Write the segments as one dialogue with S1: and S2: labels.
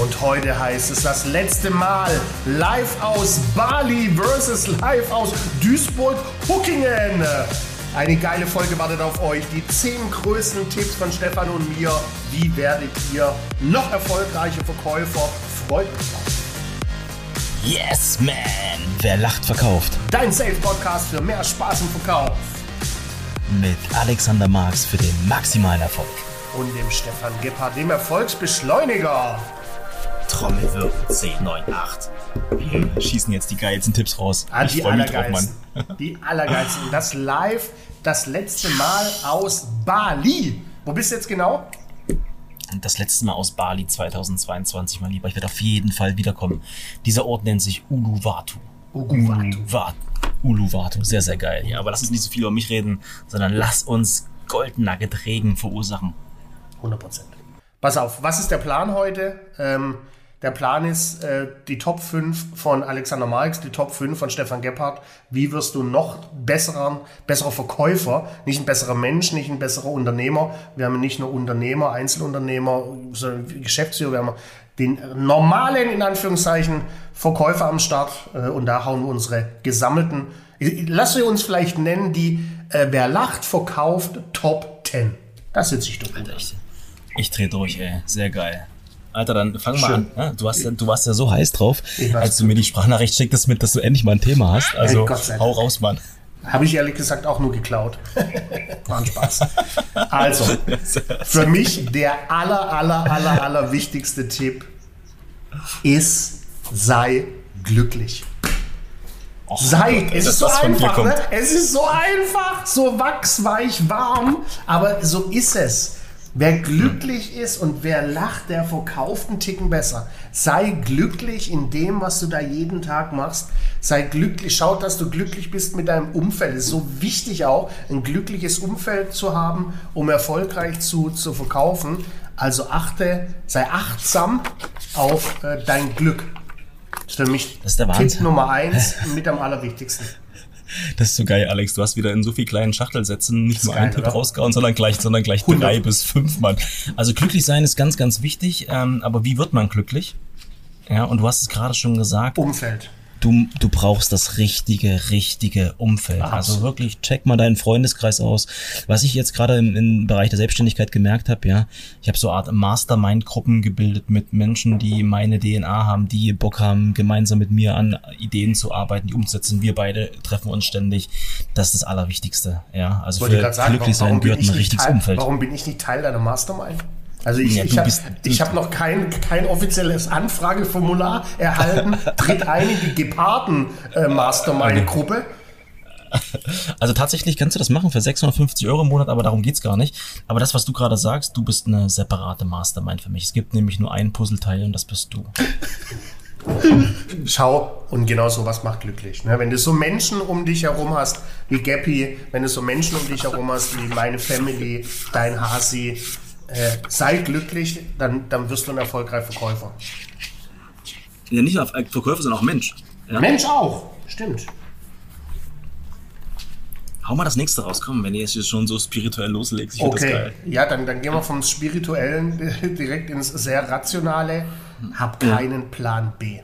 S1: Und heute heißt es das letzte Mal live aus Bali versus live aus Duisburg-Huckingen. Eine geile Folge wartet auf euch. Die 10 größten Tipps von Stefan und mir. Wie werdet ihr noch erfolgreiche Verkäufer? Freut euch drauf.
S2: Yes, man! Wer lacht, verkauft.
S1: Dein Sales-Podcast für mehr Spaß im Verkauf.
S2: Mit Alexander Marx für den maximalen Erfolg.
S1: Und dem Stefan Gebhardt, dem Erfolgsbeschleuniger.
S2: Trommelwirbel 10, 9, 8. Wir schießen jetzt die geilsten Tipps raus.
S1: Ah,
S2: ich
S1: die
S2: mich drauf,
S1: allergeilsten. Die allergeilsten. Das live, das letzte Mal aus Bali. Wo bist du jetzt genau?
S2: Das letzte Mal aus Bali 2022, mein Lieber. Ich werde auf jeden Fall wiederkommen. Dieser Ort nennt sich Uluwatu.
S1: Uluwatu.
S2: Uluwatu. Uluwatu. Sehr, sehr geil. Ja, aber lass uns nicht so viel über mich reden, sondern lass uns Goldnugget-Regen verursachen.
S1: 100 Prozent. Pass auf, was ist der Plan heute? Ähm, der Plan ist äh, die Top 5 von Alexander Marx, die Top 5 von Stefan Gebhardt. Wie wirst du noch besserer, besserer Verkäufer, nicht ein besserer Mensch, nicht ein besserer Unternehmer. Wir haben nicht nur Unternehmer, Einzelunternehmer, sondern Geschäftsführer. Wir haben den normalen, in Anführungszeichen, Verkäufer am Start. Äh, und da hauen wir unsere gesammelten, lass sie uns vielleicht nennen, die äh, Wer lacht, verkauft Top 10. Das sitze ich.
S2: Alter, ich, ich dreh durch, ey. Sehr geil. Alter, dann fang mal
S1: Schön.
S2: an. Ja, du, warst, ja- du warst ja so heiß drauf, als du mir die Sprachnachricht schicktest mit, dass du endlich mal ein Thema hast. Also
S1: Dank.
S2: hau raus, Mann.
S1: Habe ich ehrlich gesagt auch nur geklaut. War ein Spaß. Also, für mich der aller, aller, aller, aller wichtigste Tipp ist, sei glücklich.
S2: Och,
S1: Sei, es ist so einfach, ne? Es ist so einfach, so wachsweich, warm, aber so ist es. Wer glücklich ist und wer lacht, der verkauft einen Ticken besser. Sei glücklich in dem, was du da jeden Tag machst. Sei glücklich, schau, dass du glücklich bist mit deinem Umfeld. Es ist so wichtig auch, ein glückliches Umfeld zu haben, um erfolgreich zu, zu verkaufen. Also achte, sei achtsam auf äh, dein Glück. Das ist für mich
S2: Das ist der
S1: Tipp. Nummer eins mit am allerwichtigsten.
S2: Das ist so geil, Alex. Du hast wieder in so viel kleinen Schachtelsätzen nicht nur einen Tipp
S1: oder?
S2: rausgehauen, sondern gleich, sondern gleich drei bis fünf, Mann. Also glücklich sein ist ganz, ganz wichtig. Ähm, aber wie wird man glücklich? Ja, und du hast es gerade schon gesagt.
S1: Umfeld.
S2: Du, du brauchst das richtige, richtige Umfeld.
S1: Absolut.
S2: Also wirklich, check mal deinen Freundeskreis aus. Was ich jetzt gerade im, im Bereich der Selbstständigkeit gemerkt habe, ja, ich habe so eine Art Mastermind-Gruppen gebildet mit Menschen, die meine DNA haben, die Bock haben, gemeinsam mit mir an Ideen zu arbeiten, die umzusetzen. Wir beide treffen uns ständig. Das ist das Allerwichtigste. Ja, also
S1: Wollte ich
S2: für
S1: sagen,
S2: glücklich
S1: warum
S2: sein gehört ein richtiges
S1: Teil,
S2: Umfeld.
S1: Warum bin ich nicht Teil deiner Mastermind? Also ich,
S2: Ja,
S1: ich habe hab noch kein, kein offizielles Anfrageformular erhalten. Tritt ein in die Geparden-Mastermind-Gruppe.
S2: Also tatsächlich kannst du das machen für 650 Euro im Monat, aber darum geht's gar nicht. Aber das, was du gerade sagst, du bist eine separate Mastermind für mich. Es gibt nämlich nur ein Puzzleteil und das bist du.
S1: Schau, und genau sowas macht glücklich. Ne? Wenn du so Menschen um dich herum hast, wie Gappy, wenn du so Menschen um dich herum hast, wie meine Family, dein Hasi, äh, sei glücklich, dann, dann wirst du ein erfolgreicher Verkäufer.
S2: Ja, nicht nur Verkäufer, sondern auch Mensch. Ja?
S1: Mensch auch, stimmt.
S2: Hau mal das nächste raus, komm, wenn ihr jetzt schon so spirituell loslegst. Ich find das
S1: Okay,
S2: geil.
S1: ja, dann, dann gehen wir vom Spirituellen direkt ins sehr Rationale. Hab keinen Plan B.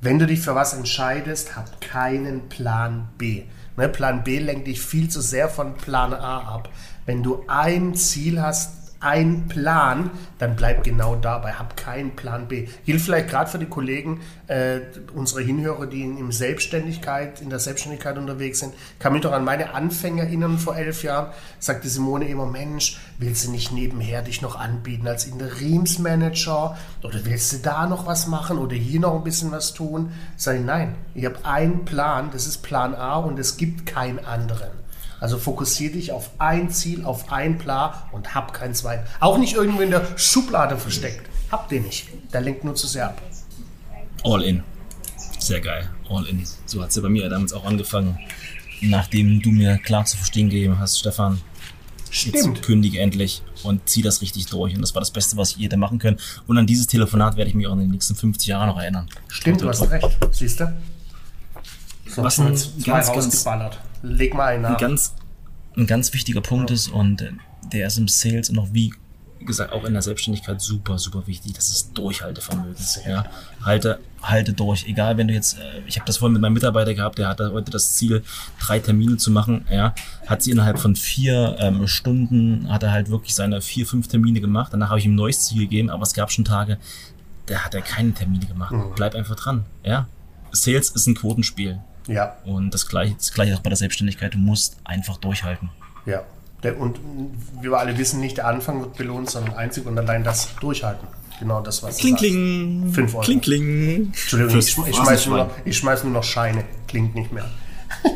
S1: Wenn du dich für was entscheidest, hab keinen Plan B. Ne, Plan B lenkt dich viel zu sehr von Plan A ab. Wenn du ein Ziel hast, ein Plan, dann bleib genau dabei. Hab keinen Plan B. Gilt vielleicht gerade für die Kollegen, äh, unsere Hinhörer, die in, in Selbstständigkeit, in der Selbstständigkeit unterwegs sind. Kann mich doch an meine Anfänger erinnern vor elf Jahren. Sagte Simone immer, Mensch, willst du nicht nebenher dich noch anbieten als Interimsmanager? Oder willst du da noch was machen oder hier noch ein bisschen was tun? Sag ich, nein, ich habe einen Plan, das ist Plan A und es gibt keinen anderen. Also fokussiere dich auf ein Ziel, auf ein Plan und hab keinen zweiten. Auch nicht irgendwo in der Schublade versteckt. Hab den nicht. Der lenkt nur zu sehr ab.
S2: All in. Sehr geil. All in. So hat's ja bei mir damals auch angefangen. Nachdem du mir klar zu verstehen gegeben hast, Stefan,
S1: Stimmt.
S2: jetzt kündige endlich und zieh das richtig durch. Und das war das Beste, was ich je hätte machen können. Und an dieses Telefonat werde ich mich auch in den nächsten 50 Jahren noch erinnern.
S1: Stimmt, du hast recht. Siehst du?
S2: Was ein ganz, ganz-.
S1: Leg mal einen
S2: ein
S1: nach.
S2: ganz, ein ganz wichtiger Punkt ist und äh, der ist im Sales noch wie gesagt, auch in der Selbstständigkeit super, super wichtig. Das ist Durchhaltevermögen. Ja. Halte, halte durch. Egal, wenn du jetzt, äh, ich habe das vorhin mit meinem Mitarbeiter gehabt, der hatte heute das Ziel, drei Termine zu machen. Ja. Hat sie innerhalb von vier ähm, Stunden, hat er halt wirklich seine vier, fünf Termine gemacht. Danach habe ich ihm ein neues Ziel gegeben, aber es gab schon Tage, da hat er keine Termine gemacht. Mhm. Bleib einfach dran. Ja. Sales ist ein Quotenspiel.
S1: Ja.
S2: Und das gleiche, das gleiche auch bei der Selbstständigkeit. Du musst einfach durchhalten.
S1: Ja. Und wie wir alle wissen, nicht der Anfang wird belohnt, sondern einzig und allein das Durchhalten. Genau das, was
S2: Kling, kling.
S1: Fünf Euro.
S2: Kling, kling.
S1: Entschuldigung, ich, ich, schmeiß nur noch, ich schmeiß nur noch Scheine. Klingt nicht mehr.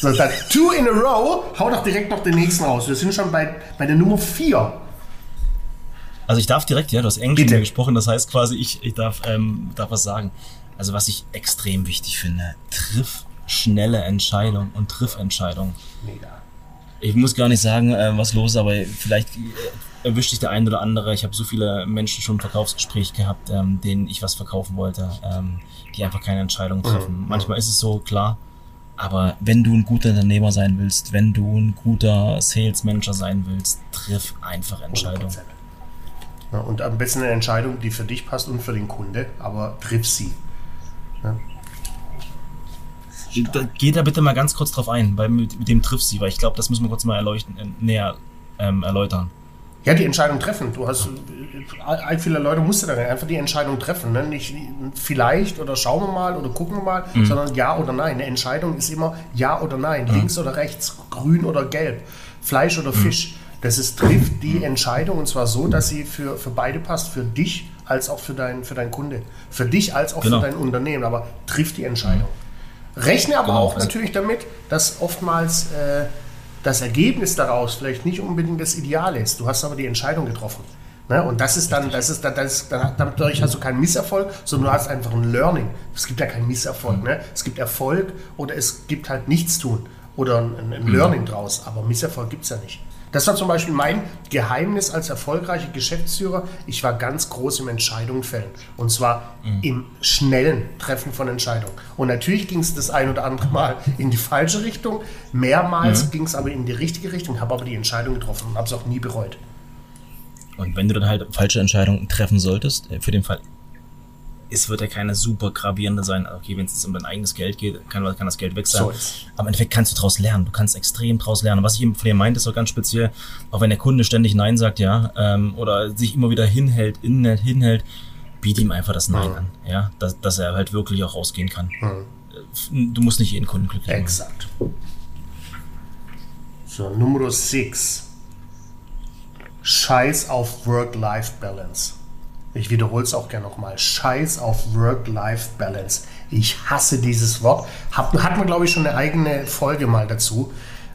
S1: so, dann two in a row. Hau doch direkt noch den nächsten raus. Wir sind schon bei, bei der Nummer vier.
S2: Also ich darf direkt, ja, du hast Englisch gesprochen, das heißt quasi, ich, ich darf, ähm, darf was sagen. Also was ich extrem wichtig finde, triff schnelle Entscheidung und triff Entscheidung. Mega ich muss gar nicht sagen, äh, was los ist, aber vielleicht äh, erwischt sich der ein oder andere. Ich habe so viele Menschen schon im Verkaufsgespräch gehabt, ähm, denen ich was verkaufen wollte, ähm, die einfach keine Entscheidung treffen. Mhm. Manchmal ist es so, klar. Aber wenn du ein guter Unternehmer sein willst, wenn du ein guter Sales Manager sein willst, triff einfach Entscheidungen.
S1: Ja, und am besten eine Entscheidung, die für dich passt und für den Kunde, aber triff sie. Ja.
S2: Da, geht da bitte mal ganz kurz drauf ein, weil mit, mit dem triffst sie, weil ich glaube, das müssen wir kurz mal erleuchten, äh, näher ähm, erläutern.
S1: Ja, die Entscheidung treffen. Du hast, äh, viele Leute musst du dann einfach die Entscheidung treffen. Ne? Nicht vielleicht oder schauen wir mal oder gucken wir mal, mhm. sondern ja oder nein. Eine Entscheidung ist immer ja oder nein, mhm. links oder rechts, grün oder gelb, Fleisch oder mhm. Fisch. Das ist, trifft die Entscheidung und zwar so, dass sie für, für beide passt, für dich als auch für, dein, für deinen Kunde. Für dich als auch genau. für dein Unternehmen, aber trifft die Entscheidung. Rechne aber genau, auch also natürlich damit, dass oftmals äh, das Ergebnis daraus vielleicht nicht unbedingt das Ideale ist. Du hast aber die Entscheidung getroffen. Ne? Und das ist dann, das ist, das ist, dadurch hast du keinen Misserfolg, sondern du hast einfach ein Learning. Es gibt ja keinen Misserfolg. Mhm. Ne? Es gibt Erfolg oder es gibt halt nichts tun oder ein, ein Learning mhm. draus. Aber Misserfolg gibt es ja nicht. Das war zum Beispiel mein Geheimnis als erfolgreicher Geschäftsführer. Ich war ganz groß im Entscheidungen fällen. Und zwar mhm. im schnellen Treffen von Entscheidungen. Und natürlich ging es das ein oder andere Mal in die falsche Richtung. Mehrmals mhm. ging es aber in die richtige Richtung, habe aber die Entscheidung getroffen und habe es auch nie bereut.
S2: Und wenn du dann halt falsche Entscheidungen treffen solltest, äh, für den Fall es wird ja keine super gravierende sein. Okay, wenn es um dein eigenes Geld geht, kann, kann das Geld weg sein. So Aber im Endeffekt kannst du daraus lernen. Du kannst extrem daraus lernen. Was ich eben von dir meinte, ist auch ganz speziell, auch wenn der Kunde ständig Nein sagt, ja, ähm, oder sich immer wieder hinhält, hinhält, hinhält, biete ihm einfach das Nein mhm. an. Ja, dass, dass er halt wirklich auch rausgehen kann. Mhm. Du musst nicht jeden Kunden glücklich
S1: machen. Exakt. So, Nummer 6. Scheiß auf Work-Life-Balance. Ich wiederhole es auch gerne nochmal. Scheiß auf Work-Life-Balance. Ich hasse dieses Wort. Hat, hat man, glaube ich, schon eine eigene Folge mal dazu.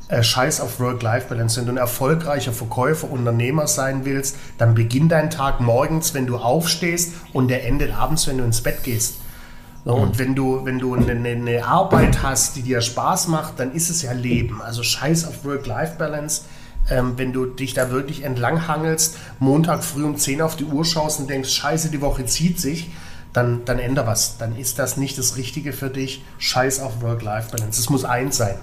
S1: Äh, Scheiß auf Work-Life-Balance. Wenn du ein erfolgreicher Verkäufer, Unternehmer sein willst, dann beginn dein Tag morgens, wenn du aufstehst und der endet abends, wenn du ins Bett gehst. So, und wenn du, wenn du eine, eine Arbeit hast, die dir Spaß macht, dann ist es ja Leben. Also Scheiß auf Work-Life-Balance ähm, wenn du dich da wirklich entlanghangelst, Montag früh um 10 auf die Uhr schaust und denkst, scheiße, die Woche zieht sich, dann, dann änder was. Dann ist das nicht das Richtige für dich. Scheiß auf Work-Life-Balance. Es muss eins sein.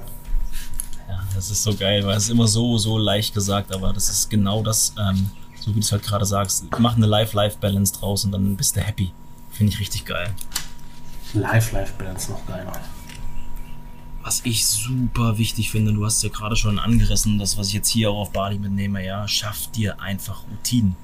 S2: Ja, das ist so geil, weil es ist immer so, so leicht gesagt, aber das ist genau das, ähm, so wie du es halt gerade sagst. Mach eine Life-Life-Balance draus und dann bist du happy. Finde ich richtig geil.
S1: Life-Life-Balance noch geiler
S2: was ich super wichtig finde, du hast ja gerade schon angerissen, das, was ich jetzt hier auch auf Bali mitnehme, ja, schaff dir einfach Routinen.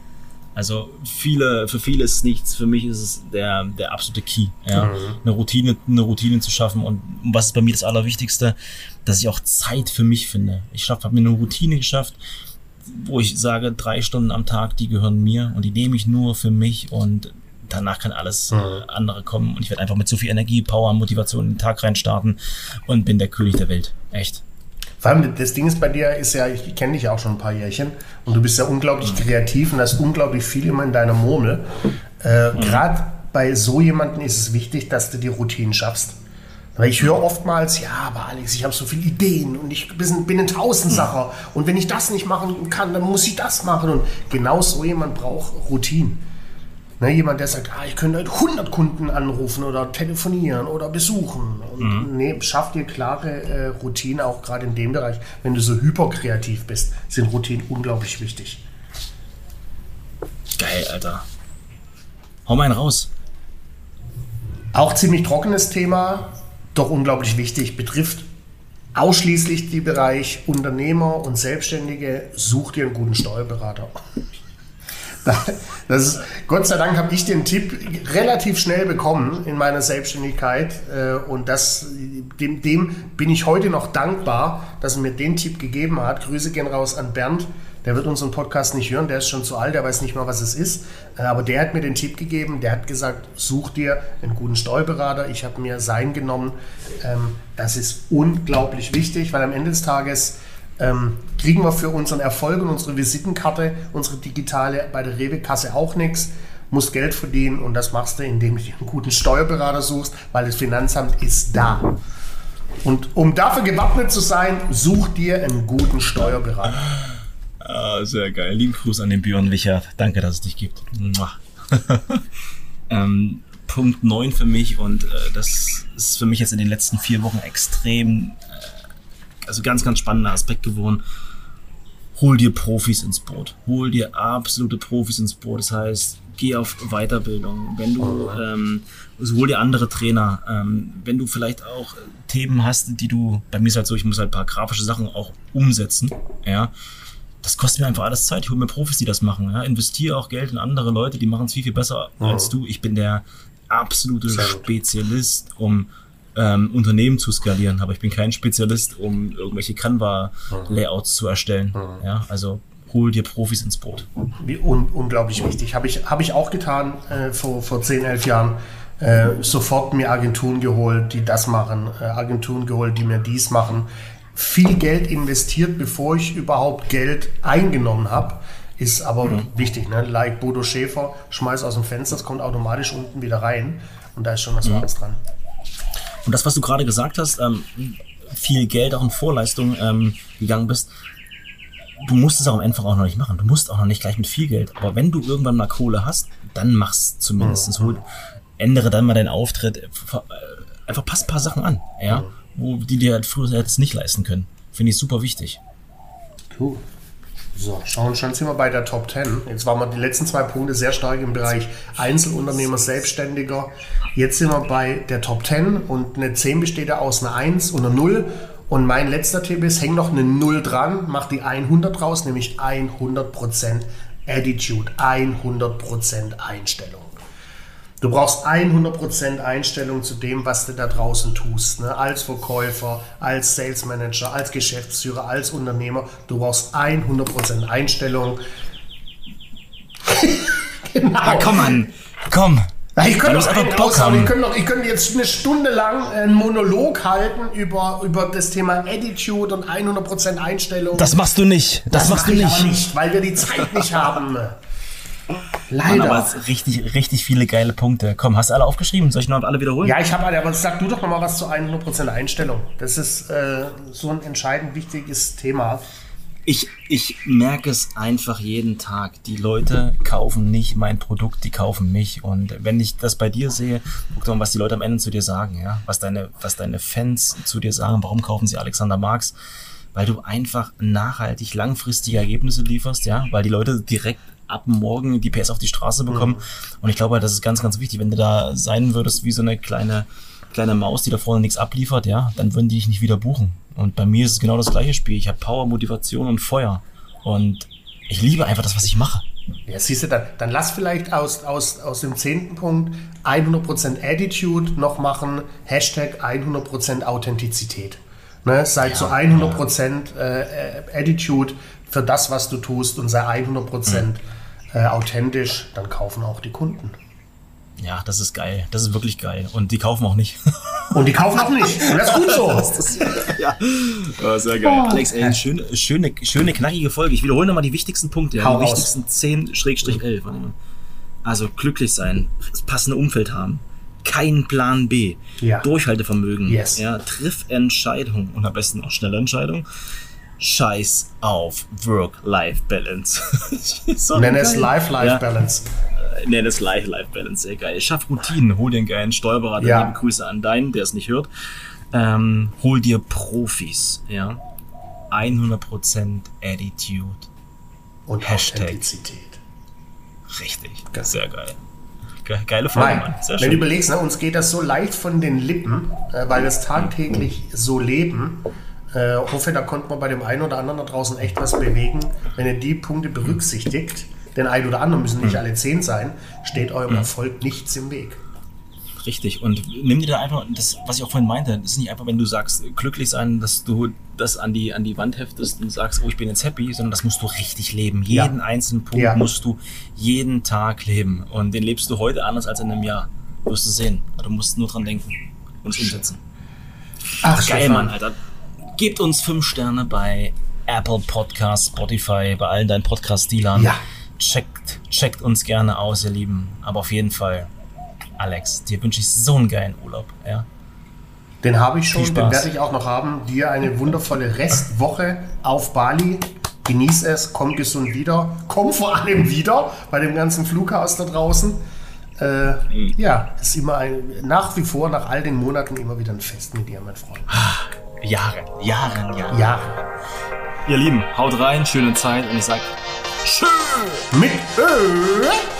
S2: Also viele, für viele ist es nichts, für mich ist es der, der absolute Key, ja. Mhm. Eine Routine, eine Routine zu schaffen. Und was ist bei mir das Allerwichtigste, dass ich auch Zeit für mich finde. Ich habe mir eine Routine geschafft, wo ich sage, drei Stunden am Tag, die gehören mir und die nehme ich nur für mich und danach kann alles mhm. äh, andere kommen und ich werde einfach mit so viel Energie, Power, Motivation in den Tag reinstarten und bin der König der Welt. Echt.
S1: Vor allem das Ding ist bei dir, ist ja, ich kenne dich ja auch schon ein paar Jährchen und du bist ja unglaublich kreativ und hast unglaublich viel immer in deiner Murmel. Äh, mhm. Gerade bei so jemandem ist es wichtig, dass du die Routinen schaffst. Weil ich höre oftmals, ja, aber Alex, ich habe so viele Ideen und ich bin, bin ein Tausendsacher mhm. und wenn ich das nicht machen kann, dann muss ich das machen. Und genau so jemand braucht Routinen. Ne, jemand, der sagt, ah, ich könnte 100 Kunden anrufen oder telefonieren oder besuchen. Und mhm. nee, schaff dir klare äh, Routinen, auch gerade in dem Bereich. Wenn du so hyperkreativ bist, sind Routinen unglaublich wichtig.
S2: geil, Alter. Hau mal einen raus.
S1: Auch ziemlich trockenes Thema, doch unglaublich wichtig, betrifft ausschließlich den Bereich Unternehmer und Selbstständige. Such dir einen guten Steuerberater. Ist, Gott sei Dank habe ich den Tipp relativ schnell bekommen in meiner Selbstständigkeit äh, und das, dem, dem bin ich heute noch dankbar, dass er mir den Tipp gegeben hat. Grüße gehen raus an Bernd, der wird unseren Podcast nicht hören, der ist schon zu alt, der weiß nicht mal, was es ist. Äh, aber der hat mir den Tipp gegeben, der hat gesagt, such dir einen guten Steuerberater. Ich habe mir sein genommen. Ähm, das ist unglaublich wichtig, weil am Ende des Tages ähm, kriegen wir für unseren Erfolg und unsere Visitenkarte, unsere digitale bei der Rewe-Kasse auch nichts. Musst Geld verdienen und das machst du, indem du einen guten Steuerberater suchst, weil das Finanzamt ist da. Und um dafür gewappnet zu sein, such dir einen guten Steuerberater.
S2: Ah, sehr geil. Lieben Gruß an den Björn Wichert. Danke, dass es dich gibt. ähm, Punkt 9 für mich und äh, das ist für mich jetzt in den letzten vier Wochen extrem, äh, also ganz, ganz spannender Aspekt geworden. Hol dir Profis ins Boot. Hol dir absolute Profis ins Boot. Das heißt, geh auf Weiterbildung. Wenn du, ähm, also hol dir andere Trainer. Ähm, wenn du vielleicht auch Themen hast, die du, bei mir ist halt so, ich muss halt ein paar grafische Sachen auch umsetzen. Ja das kostet mir einfach alles Zeit. Ich hole mir Profis, die das machen. Ja. Investiere auch Geld in andere Leute, die machen es viel, viel besser mhm. als du. Ich bin der absolute Spezialist, um ähm, Unternehmen zu skalieren, aber ich bin kein Spezialist, um irgendwelche Canva-Layouts zu erstellen. Mhm. Ja, also hol dir Profis ins Boot.
S1: Wie un unglaublich wichtig. Habe ich, hab ich auch getan äh, vor, vor 10, 11 Jahren. Äh, sofort mir Agenturen geholt, die das machen, äh, Agenturen geholt, die mir dies machen viel Geld investiert, bevor ich überhaupt Geld eingenommen habe. Ist aber mhm. wichtig, ne? Like Bodo Schäfer, schmeiß aus dem Fenster, das kommt automatisch unten wieder rein. Und da ist schon was mhm. Wahres dran.
S2: Und das, was du gerade gesagt hast, ähm, viel Geld auch in Vorleistung ähm, gegangen bist, du musst es auch einfach auch noch nicht machen. Du musst auch noch nicht gleich mit viel Geld. Aber wenn du irgendwann mal Kohle hast, dann mach's zumindest. Mhm. ändere dann mal deinen Auftritt. Äh, einfach pass ein paar Sachen an. Ja. Mhm wo die dir halt früher jetzt nicht leisten können. Finde ich super wichtig.
S1: Cool. So, schauen, schon sind wir bei der Top 10. Jetzt waren wir die letzten zwei Punkte sehr stark im Bereich Einzelunternehmer, Selbstständiger. Jetzt sind wir bei der Top 10 und eine 10 besteht ja aus einer 1 und einer 0. Und mein letzter Tipp ist, häng noch eine 0 dran, mach die 100 raus, nämlich 100% Attitude, 100% Einstellung. Du brauchst 100% Einstellung zu dem, was du da draußen tust. Ne? Als Verkäufer, als Sales Manager, als Geschäftsführer, als Unternehmer. Du brauchst 100% Einstellung.
S2: genau. Ja, komm an, komm.
S1: ich könnte. Ich könnte, noch, ich könnte jetzt eine Stunde lang einen Monolog halten über, über das Thema Attitude und 100% Einstellung.
S2: Das machst du nicht. Das, das machst du nicht. nicht.
S1: Weil wir die Zeit nicht haben.
S2: Leider. Mann, aber richtig, richtig viele geile Punkte. Komm, hast du alle aufgeschrieben? Soll ich noch alle wiederholen?
S1: Ja, ich habe alle, aber sag du doch noch mal was zu 100% Einstellung. Das ist äh, so ein entscheidend wichtiges Thema.
S2: Ich, ich merke es einfach jeden Tag. Die Leute kaufen nicht mein Produkt, die kaufen mich. Und wenn ich das bei dir sehe, guck doch mal, was die Leute am Ende zu dir sagen, ja. Was deine, was deine Fans zu dir sagen, warum kaufen sie Alexander Marx? Weil du einfach nachhaltig langfristige Ergebnisse lieferst, ja, weil die Leute direkt ab morgen die PS auf die Straße bekommen. Mhm. Und ich glaube, das ist ganz, ganz wichtig. Wenn du da sein würdest wie so eine kleine, kleine Maus, die da vorne nichts abliefert, ja, dann würden die dich nicht wieder buchen. Und bei mir ist es genau das gleiche Spiel. Ich habe Power, Motivation und Feuer. Und ich liebe einfach das, was ich mache.
S1: Ja, siehst du, dann, dann lass vielleicht aus, aus, aus dem zehnten Punkt 100% Attitude noch machen, Hashtag 100% Authentizität. Ne, sei ja, zu 100% ja. äh, Attitude für das, was du tust und sei 100% mhm äh, authentisch, dann kaufen auch die Kunden.
S2: Ja, das ist geil. Das ist wirklich geil. Und die kaufen auch nicht.
S1: Und die kaufen auch nicht. Und das ist gut so.
S2: das, ja. ja. sehr geil. Oh. Alex, ey, schöne, schöne, schöne, knackige Folge. Ich wiederhole nochmal die wichtigsten Punkte. Ja, die wichtigsten 10-11. Also glücklich sein, das passende Umfeld haben, keinen Plan B, ja. Durchhaltevermögen, yes. ja, triff Entscheidungen und am besten auch schnelle Entscheidungen Scheiß auf Work-Life-Balance.
S1: Nenn es Life-Life-Balance.
S2: Ja. Nenn es Life-Life-Balance, sehr geil. Schaff Routinen, hol dir einen geilen Steuerberater, ja. liebe Grüße an deinen, der es nicht hört. Ähm, hol dir Profis, ja. 100% Attitude.
S1: Und Hashtag. Authentizität.
S2: Richtig. Sehr geil. Geile Folge, Mann.
S1: Sehr schön. Wenn du überlegst, ne, uns geht das so leicht von den Lippen, äh, weil wir es tagtäglich so leben. Äh, hoffe, da konnte man bei dem einen oder anderen da draußen echt was bewegen. Wenn ihr die Punkte berücksichtigt, den ein oder anderen müssen nicht mhm. alle zehn sein, steht eurem mhm. Erfolg nichts im Weg.
S2: Richtig. Und nimm dir da einfach, das, was ich auch vorhin meinte, das ist nicht einfach, wenn du sagst, glücklich sein, dass du das an die, an die Wand heftest und sagst, oh, ich bin jetzt happy, sondern das musst du richtig leben. Jeden ja. einzelnen Punkt ja. musst du jeden Tag leben. Und den lebst du heute anders als in einem Jahr. Wirst du sehen. Du musst nur dran denken und umsetzen. Ach, geil, Mann, Alter. Gebt uns fünf Sterne bei Apple Podcasts, Spotify, bei allen deinen Podcast-Dealern. Ja. Checkt, checkt uns gerne aus, ihr Lieben. Aber auf jeden Fall Alex, dir wünsche ich so einen geilen Urlaub. Ja?
S1: Den habe ich schon, den werde ich auch noch haben. Dir eine wundervolle Restwoche auf Bali. Genieß es, komm gesund wieder. Komm vor allem wieder bei dem ganzen Flughaus da draußen. Äh, mhm. Ja, ist immer ein, nach wie vor, nach all den Monaten, immer wieder ein Fest mit dir, mein Freund.
S2: Ah, Jahre, Jahre, Jahre. Jahre. Ihr Lieben, haut rein, schöne Zeit und ich sag Tschüss
S1: mit Ö.